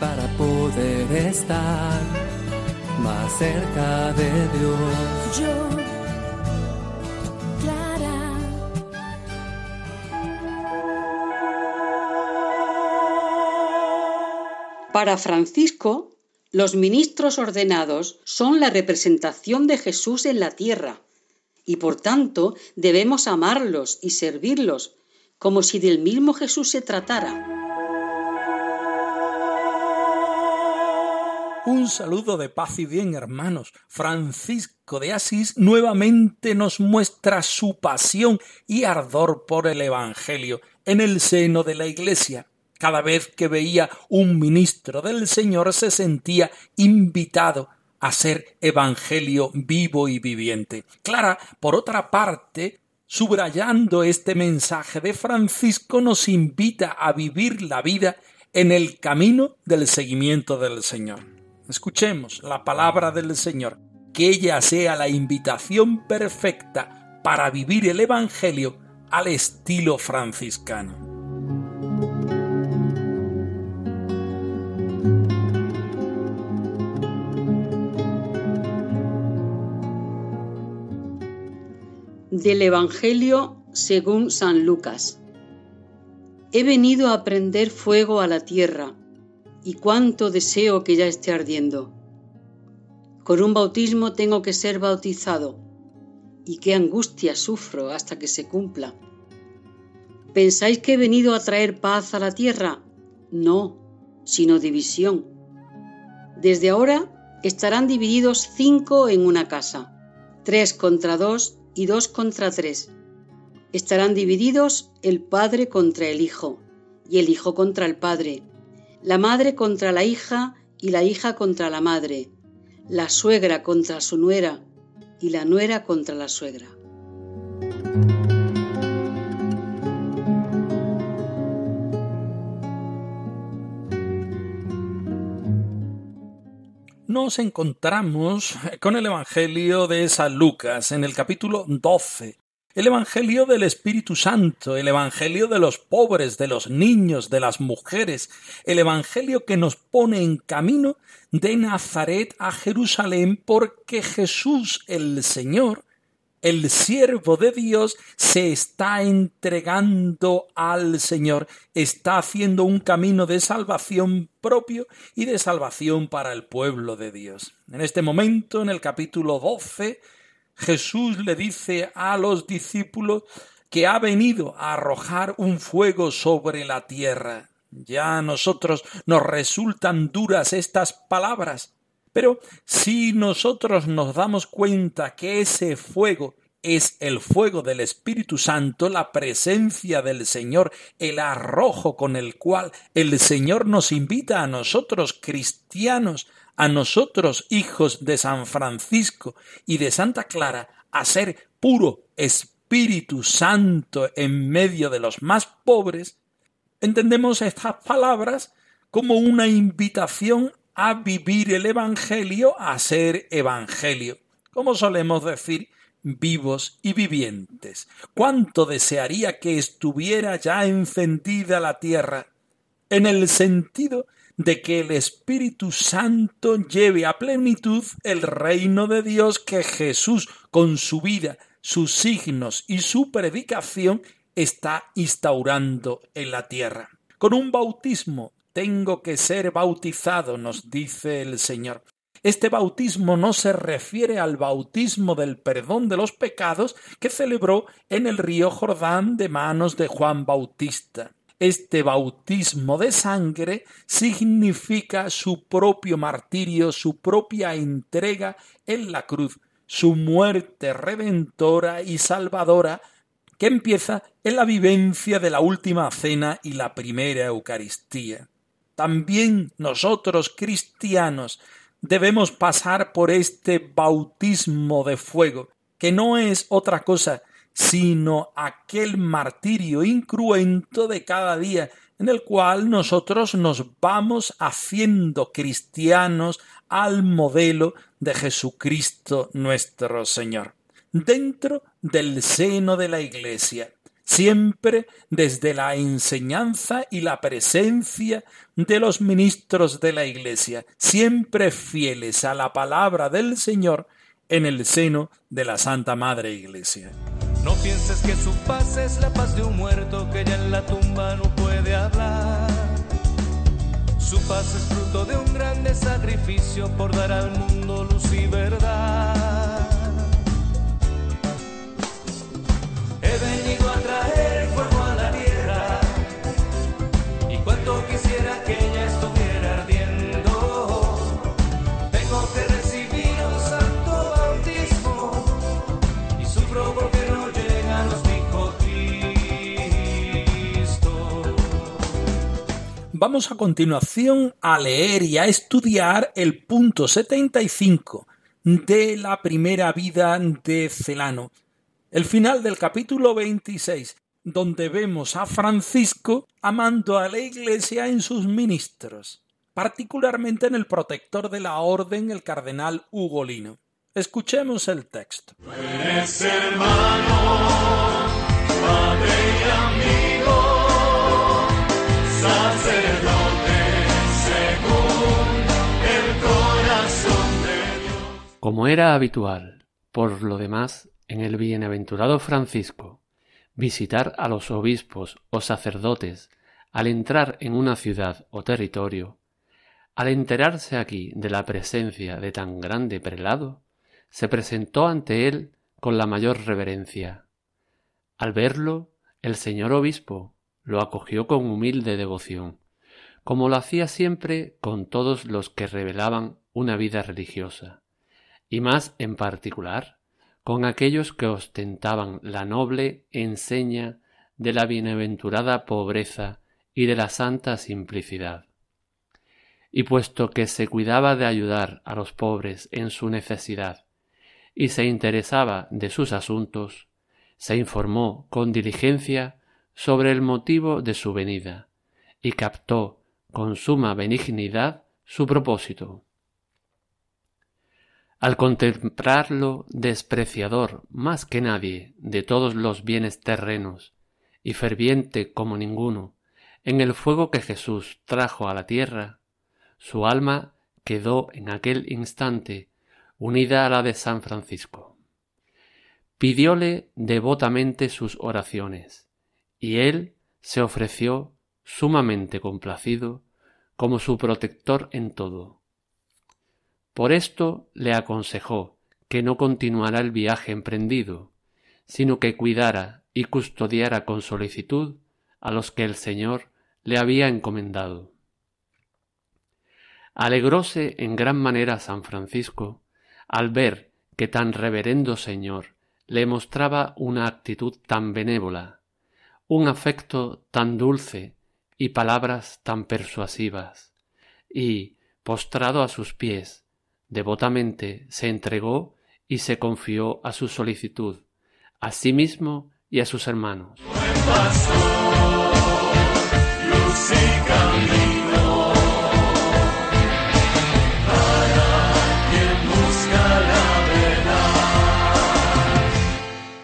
para poder estar más cerca de Dios. Yo, Clara. Para Francisco, los ministros ordenados son la representación de Jesús en la tierra y por tanto debemos amarlos y servirlos como si del mismo Jesús se tratara. Un saludo de paz y bien, hermanos. Francisco de Asís nuevamente nos muestra su pasión y ardor por el Evangelio en el seno de la Iglesia. Cada vez que veía un ministro del Señor se sentía invitado a ser Evangelio vivo y viviente. Clara, por otra parte, subrayando este mensaje de Francisco, nos invita a vivir la vida en el camino del seguimiento del Señor. Escuchemos la palabra del Señor, que ella sea la invitación perfecta para vivir el Evangelio al estilo franciscano. Del Evangelio según San Lucas. He venido a prender fuego a la tierra, y cuánto deseo que ya esté ardiendo. Con un bautismo tengo que ser bautizado, y qué angustia sufro hasta que se cumpla. ¿Pensáis que he venido a traer paz a la tierra? No, sino división. Desde ahora estarán divididos cinco en una casa, tres contra dos y dos contra tres. Estarán divididos el padre contra el hijo, y el hijo contra el padre, la madre contra la hija y la hija contra la madre, la suegra contra su nuera y la nuera contra la suegra. nos encontramos con el Evangelio de San Lucas en el capítulo 12. El Evangelio del Espíritu Santo, el Evangelio de los pobres, de los niños, de las mujeres, el Evangelio que nos pone en camino de Nazaret a Jerusalén porque Jesús el Señor el siervo de Dios se está entregando al Señor, está haciendo un camino de salvación propio y de salvación para el pueblo de Dios. En este momento, en el capítulo 12, Jesús le dice a los discípulos que ha venido a arrojar un fuego sobre la tierra. Ya a nosotros nos resultan duras estas palabras, pero si nosotros nos damos cuenta que ese fuego es el fuego del Espíritu Santo, la presencia del Señor, el arrojo con el cual el Señor nos invita a nosotros cristianos, a nosotros hijos de San Francisco y de Santa Clara, a ser puro Espíritu Santo en medio de los más pobres, entendemos estas palabras como una invitación a vivir el Evangelio, a ser Evangelio. Como solemos decir, vivos y vivientes. Cuánto desearía que estuviera ya encendida la tierra, en el sentido de que el Espíritu Santo lleve a plenitud el reino de Dios que Jesús, con su vida, sus signos y su predicación, está instaurando en la tierra. Con un bautismo tengo que ser bautizado, nos dice el Señor. Este bautismo no se refiere al bautismo del perdón de los pecados que celebró en el río Jordán de manos de Juan Bautista. Este bautismo de sangre significa su propio martirio, su propia entrega en la cruz, su muerte redentora y salvadora que empieza en la vivencia de la última cena y la primera Eucaristía. También nosotros cristianos debemos pasar por este bautismo de fuego, que no es otra cosa sino aquel martirio incruento de cada día en el cual nosotros nos vamos haciendo cristianos al modelo de Jesucristo nuestro Señor, dentro del seno de la Iglesia, siempre desde la enseñanza y la presencia de los ministros de la Iglesia, siempre fieles a la palabra del Señor en el seno de la Santa Madre Iglesia. No pienses que su paz es la paz de un muerto que ya en la tumba no puede hablar. Su paz es fruto de un grande sacrificio por dar al mundo luz y verdad. Vamos a continuación a leer y a estudiar el punto 75 de la primera vida de Celano, el final del capítulo 26, donde vemos a Francisco amando a la Iglesia en sus ministros, particularmente en el protector de la orden, el cardenal Ugolino. Escuchemos el texto. Padre y amigo, Como era habitual, por lo demás, en el bienaventurado Francisco, visitar a los obispos o sacerdotes al entrar en una ciudad o territorio, al enterarse aquí de la presencia de tan grande prelado, se presentó ante él con la mayor reverencia. Al verlo, el señor obispo lo acogió con humilde devoción, como lo hacía siempre con todos los que revelaban una vida religiosa, y más en particular con aquellos que ostentaban la noble enseña de la bienaventurada pobreza y de la santa simplicidad. Y puesto que se cuidaba de ayudar a los pobres en su necesidad y se interesaba de sus asuntos, se informó con diligencia sobre el motivo de su venida y captó con suma benignidad su propósito. Al contemplarlo despreciador más que nadie de todos los bienes terrenos y ferviente como ninguno en el fuego que Jesús trajo a la tierra, su alma quedó en aquel instante unida a la de San Francisco. Pidióle devotamente sus oraciones, y él se ofreció sumamente complacido como su protector en todo. Por esto le aconsejó que no continuara el viaje emprendido, sino que cuidara y custodiara con solicitud a los que el Señor le había encomendado. Alegróse en gran manera San Francisco al ver que tan reverendo Señor le mostraba una actitud tan benévola, un afecto tan dulce y palabras tan persuasivas, y, postrado a sus pies, devotamente se entregó y se confió a su solicitud, a sí mismo y a sus hermanos.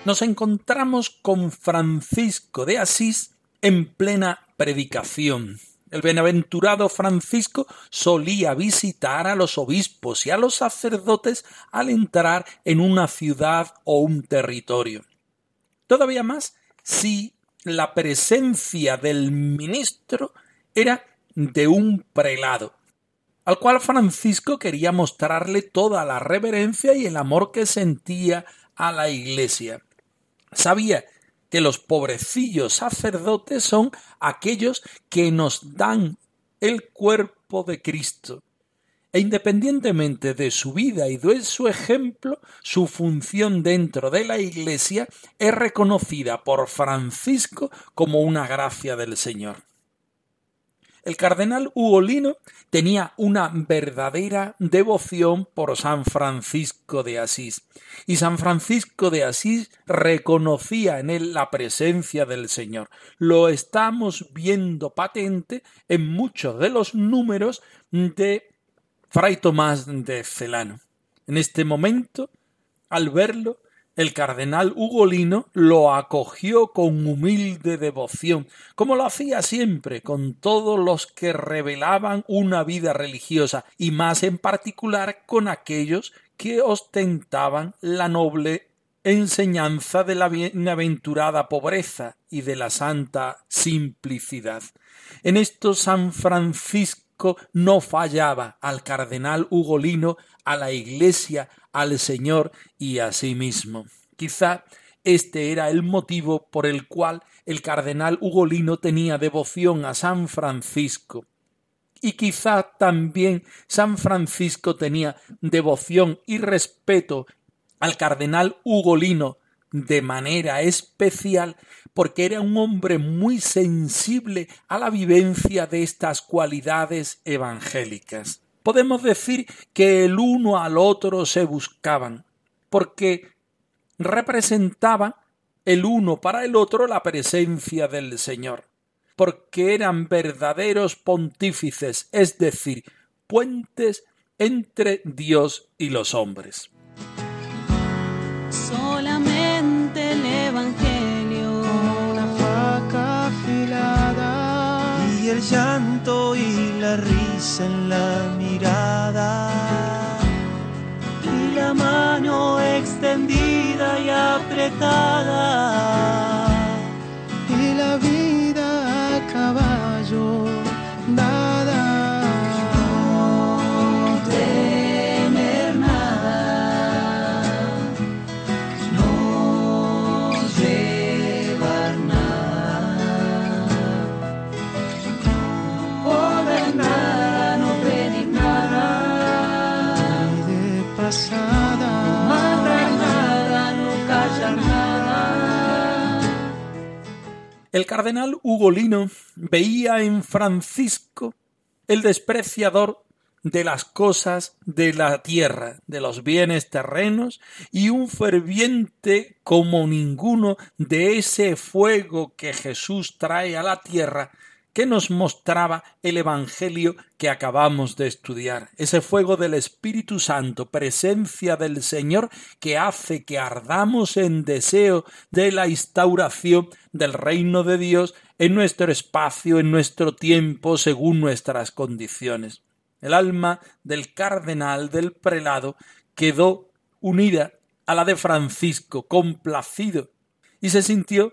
Nos encontramos con Francisco de Asís en plena predicación. El bienaventurado Francisco solía visitar a los obispos y a los sacerdotes al entrar en una ciudad o un territorio. Todavía más si la presencia del ministro era de un prelado, al cual Francisco quería mostrarle toda la reverencia y el amor que sentía a la Iglesia. Sabía que los pobrecillos sacerdotes son aquellos que nos dan el cuerpo de Cristo. e independientemente de su vida y de su ejemplo, su función dentro de la Iglesia es reconocida por Francisco como una gracia del Señor. El cardenal Ugolino tenía una verdadera devoción por San Francisco de Asís, y San Francisco de Asís reconocía en él la presencia del Señor. Lo estamos viendo patente en muchos de los números de Fray Tomás de Celano. En este momento, al verlo, el cardenal Ugolino lo acogió con humilde devoción, como lo hacía siempre con todos los que revelaban una vida religiosa, y más en particular con aquellos que ostentaban la noble enseñanza de la bienaventurada pobreza y de la santa simplicidad. En esto San Francisco no fallaba al cardenal Ugolino, a la Iglesia, al Señor y a sí mismo. Quizá este era el motivo por el cual el cardenal Ugolino tenía devoción a San Francisco. Y quizá también San Francisco tenía devoción y respeto al cardenal Ugolino de manera especial porque era un hombre muy sensible a la vivencia de estas cualidades evangélicas podemos decir que el uno al otro se buscaban, porque representaban el uno para el otro la presencia del Señor, porque eran verdaderos pontífices, es decir, puentes entre Dios y los hombres. Solamente el Evangelio, una faca afilada y el llanto y la risa en la y apretada El cardenal Ugolino veía en Francisco el despreciador de las cosas de la tierra, de los bienes terrenos, y un ferviente como ninguno de ese fuego que Jesús trae a la tierra que nos mostraba el Evangelio que acabamos de estudiar, ese fuego del Espíritu Santo, presencia del Señor que hace que ardamos en deseo de la instauración del reino de Dios en nuestro espacio, en nuestro tiempo, según nuestras condiciones. El alma del cardenal, del prelado, quedó unida a la de Francisco, complacido, y se sintió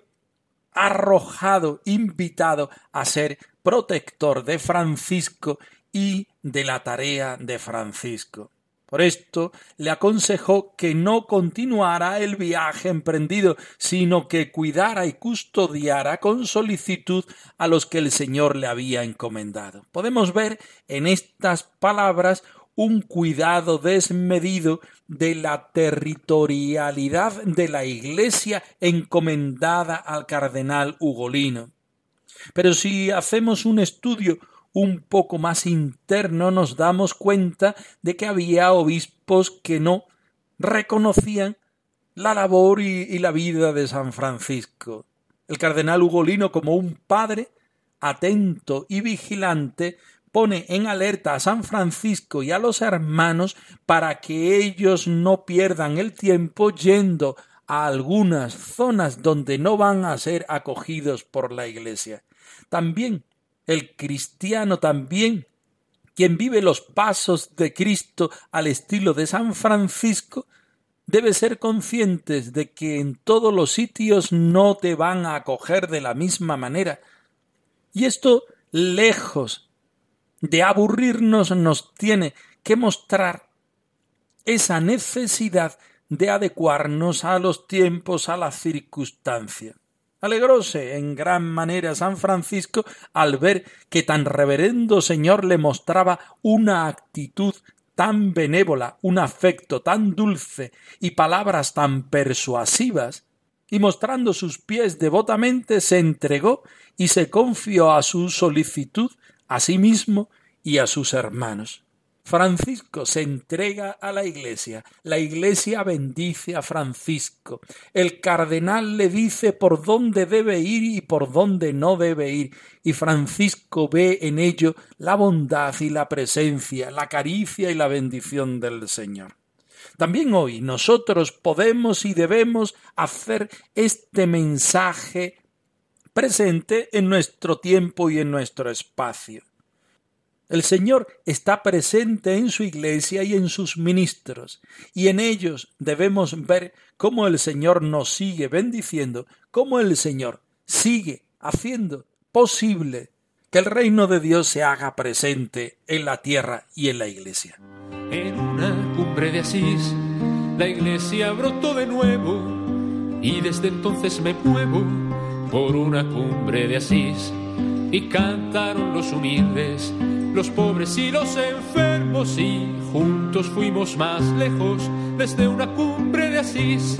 arrojado, invitado a ser protector de Francisco y de la tarea de Francisco. Por esto le aconsejó que no continuara el viaje emprendido, sino que cuidara y custodiara con solicitud a los que el Señor le había encomendado. Podemos ver en estas palabras un cuidado desmedido de la territorialidad de la Iglesia encomendada al cardenal Ugolino. Pero si hacemos un estudio un poco más interno nos damos cuenta de que había obispos que no reconocían la labor y, la vida de San Francisco. El cardenal Ugolino como un padre atento y vigilante pone en alerta a San Francisco y a los hermanos para que ellos no pierdan el tiempo yendo a algunas zonas donde no van a ser acogidos por la Iglesia. También el cristiano también quien vive los pasos de Cristo al estilo de San Francisco, debe ser conscientes de que en todos los sitios no te van a acoger de la misma manera. Y esto, lejos de aburrirnos nos tiene que mostrar esa necesidad de adecuarnos a los tiempos, a la circunstancia. Alegróse en gran manera San Francisco al ver que tan reverendo señor le mostraba una actitud tan benévola, un afecto tan dulce y palabras tan persuasivas, y mostrando sus pies devotamente se entregó y se confió a su solicitud a sí mismo y a sus hermanos. Francisco se entrega a la Iglesia, la Iglesia bendice a Francisco, el cardenal le dice por dónde debe ir y por dónde no debe ir, y Francisco ve en ello la bondad y la presencia, la caricia y la bendición del Señor. También hoy nosotros podemos y debemos hacer este mensaje presente en nuestro tiempo y en nuestro espacio. El Señor está presente en su iglesia y en sus ministros, y en ellos debemos ver cómo el Señor nos sigue bendiciendo, cómo el Señor sigue haciendo posible que el reino de Dios se haga presente en la tierra y en la iglesia. En una cumbre de Asís, la iglesia brotó de nuevo, y desde entonces me muevo por una cumbre de Asís, y cantaron los humildes los pobres y los enfermos y juntos fuimos más lejos desde una cumbre de Asís.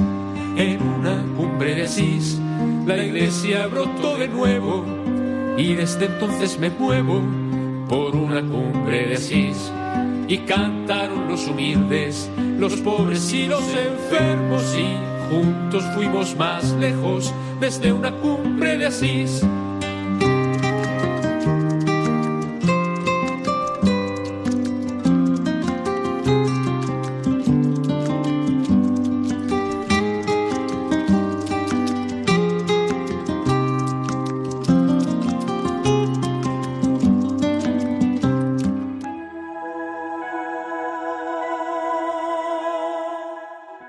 En una cumbre de Asís la iglesia brotó de nuevo y desde entonces me muevo por una cumbre de Asís. Y cantaron los humildes, los pobres y los enfermos y juntos fuimos más lejos desde una cumbre de Asís.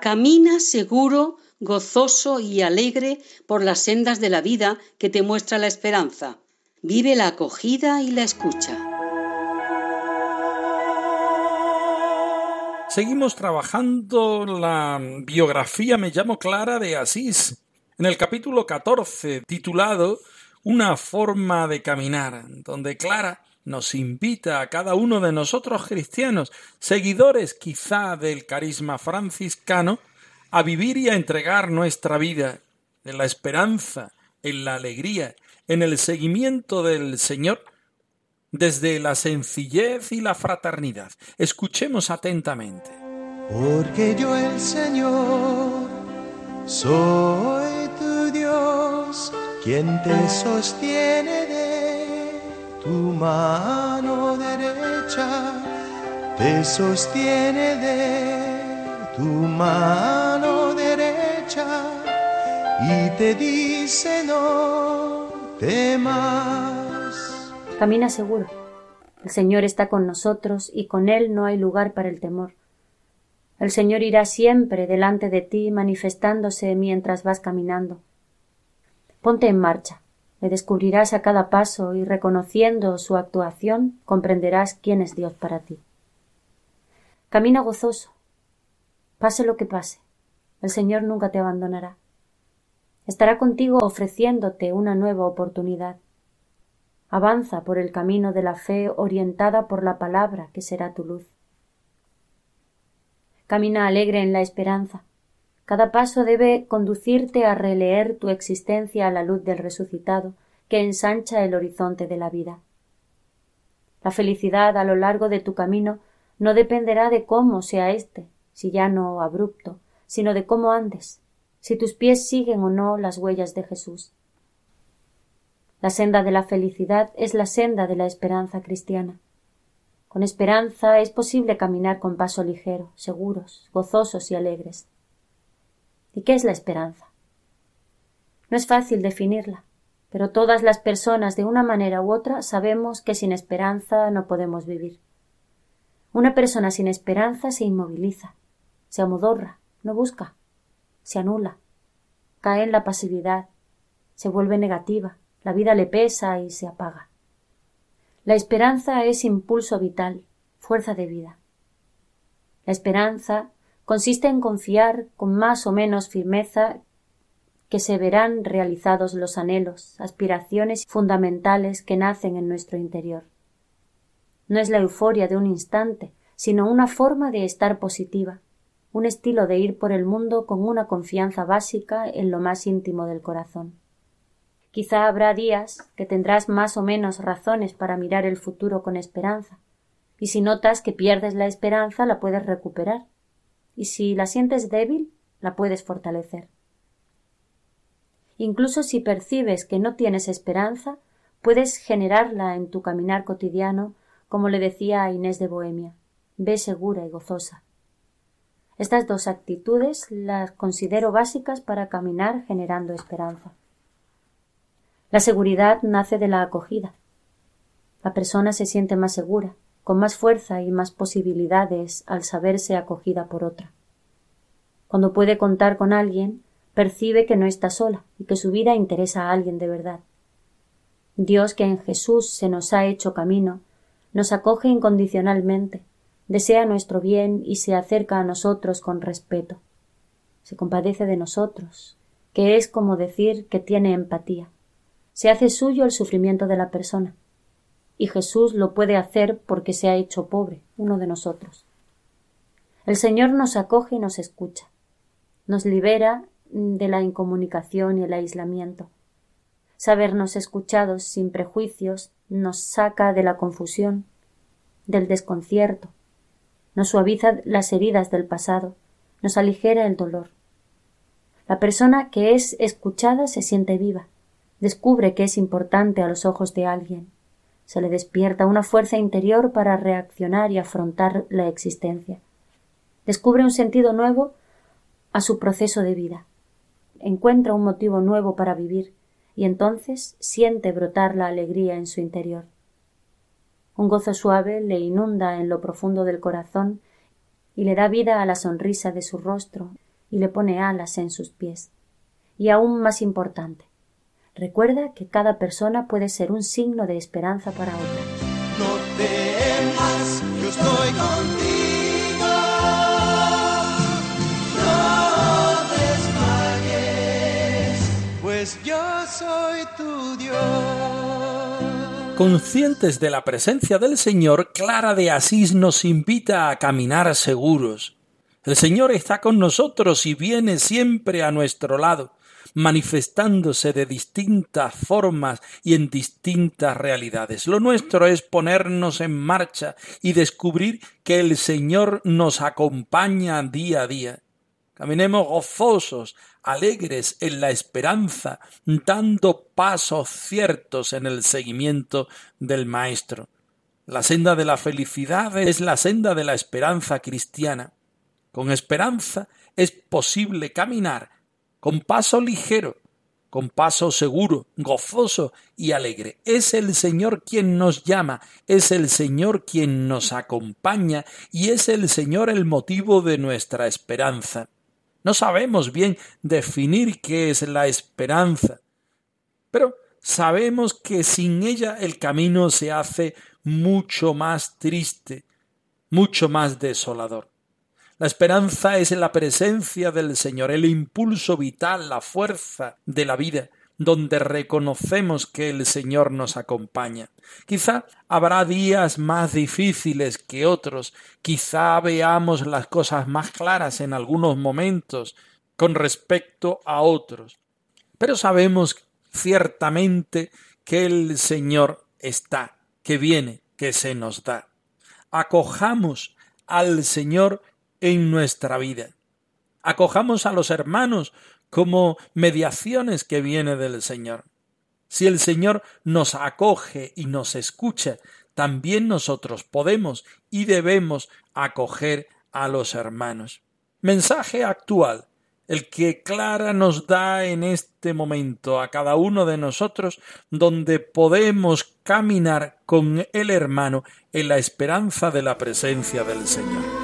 Camina seguro, gozoso y alegre por las sendas de la vida que te muestra la esperanza. Vive la acogida y la escucha. Seguimos trabajando la biografía Me llamo Clara de Asís, en el capítulo 14, titulado Una forma de caminar, donde Clara nos invita a cada uno de nosotros cristianos, seguidores quizá del carisma franciscano, a vivir y a entregar nuestra vida en la esperanza, en la alegría, en el seguimiento del Señor, desde la sencillez y la fraternidad. Escuchemos atentamente. Porque yo el Señor soy tu Dios, quien te sostiene de tu mano derecha, te sostiene de tu mano y te dice no temas. Camina seguro. El Señor está con nosotros y con Él no hay lugar para el temor. El Señor irá siempre delante de ti manifestándose mientras vas caminando. Ponte en marcha. Le descubrirás a cada paso y reconociendo su actuación comprenderás quién es Dios para ti. Camina gozoso. Pase lo que pase. El Señor nunca te abandonará. Estará contigo ofreciéndote una nueva oportunidad. Avanza por el camino de la fe orientada por la palabra que será tu luz. Camina alegre en la esperanza. Cada paso debe conducirte a releer tu existencia a la luz del resucitado, que ensancha el horizonte de la vida. La felicidad a lo largo de tu camino no dependerá de cómo sea éste, si llano o abrupto, sino de cómo andes, si tus pies siguen o no las huellas de Jesús. La senda de la felicidad es la senda de la esperanza cristiana. Con esperanza es posible caminar con paso ligero, seguros, gozosos y alegres. ¿Y qué es la esperanza? No es fácil definirla, pero todas las personas de una manera u otra sabemos que sin esperanza no podemos vivir. Una persona sin esperanza se inmoviliza, se amodorra, no busca, se anula, cae en la pasividad, se vuelve negativa, la vida le pesa y se apaga. La esperanza es impulso vital, fuerza de vida. La esperanza consiste en confiar con más o menos firmeza que se verán realizados los anhelos, aspiraciones fundamentales que nacen en nuestro interior. No es la euforia de un instante, sino una forma de estar positiva, un estilo de ir por el mundo con una confianza básica en lo más íntimo del corazón. Quizá habrá días que tendrás más o menos razones para mirar el futuro con esperanza, y si notas que pierdes la esperanza la puedes recuperar, y si la sientes débil la puedes fortalecer. Incluso si percibes que no tienes esperanza, puedes generarla en tu caminar cotidiano, como le decía a Inés de Bohemia. Ve segura y gozosa. Estas dos actitudes las considero básicas para caminar generando esperanza. La seguridad nace de la acogida. La persona se siente más segura, con más fuerza y más posibilidades al saberse acogida por otra. Cuando puede contar con alguien, percibe que no está sola y que su vida interesa a alguien de verdad. Dios que en Jesús se nos ha hecho camino, nos acoge incondicionalmente, desea nuestro bien y se acerca a nosotros con respeto. Se compadece de nosotros, que es como decir que tiene empatía se hace suyo el sufrimiento de la persona. Y Jesús lo puede hacer porque se ha hecho pobre, uno de nosotros. El Señor nos acoge y nos escucha. Nos libera de la incomunicación y el aislamiento. Sabernos escuchados sin prejuicios nos saca de la confusión, del desconcierto, nos suaviza las heridas del pasado, nos aligera el dolor. La persona que es escuchada se siente viva, descubre que es importante a los ojos de alguien. Se le despierta una fuerza interior para reaccionar y afrontar la existencia. Descubre un sentido nuevo a su proceso de vida. Encuentra un motivo nuevo para vivir y entonces siente brotar la alegría en su interior. Un gozo suave le inunda en lo profundo del corazón y le da vida a la sonrisa de su rostro y le pone alas en sus pies. Y aún más importante, Recuerda que cada persona puede ser un signo de esperanza para otra. No temas, yo estoy contigo. No desmayes, pues yo soy tu Dios. Conscientes de la presencia del Señor, Clara de Asís nos invita a caminar seguros. El Señor está con nosotros y viene siempre a nuestro lado manifestándose de distintas formas y en distintas realidades. Lo nuestro es ponernos en marcha y descubrir que el Señor nos acompaña día a día. Caminemos gozosos, alegres en la esperanza, dando pasos ciertos en el seguimiento del Maestro. La senda de la felicidad es la senda de la esperanza cristiana. Con esperanza es posible caminar con paso ligero, con paso seguro, gozoso y alegre. Es el Señor quien nos llama, es el Señor quien nos acompaña y es el Señor el motivo de nuestra esperanza. No sabemos bien definir qué es la esperanza, pero sabemos que sin ella el camino se hace mucho más triste, mucho más desolador. La esperanza es la presencia del Señor, el impulso vital, la fuerza de la vida, donde reconocemos que el Señor nos acompaña. Quizá habrá días más difíciles que otros, quizá veamos las cosas más claras en algunos momentos con respecto a otros, pero sabemos ciertamente que el Señor está, que viene, que se nos da. Acojamos al Señor en nuestra vida. Acojamos a los hermanos como mediaciones que viene del Señor. Si el Señor nos acoge y nos escucha, también nosotros podemos y debemos acoger a los hermanos. Mensaje actual, el que Clara nos da en este momento a cada uno de nosotros, donde podemos caminar con el hermano en la esperanza de la presencia del Señor.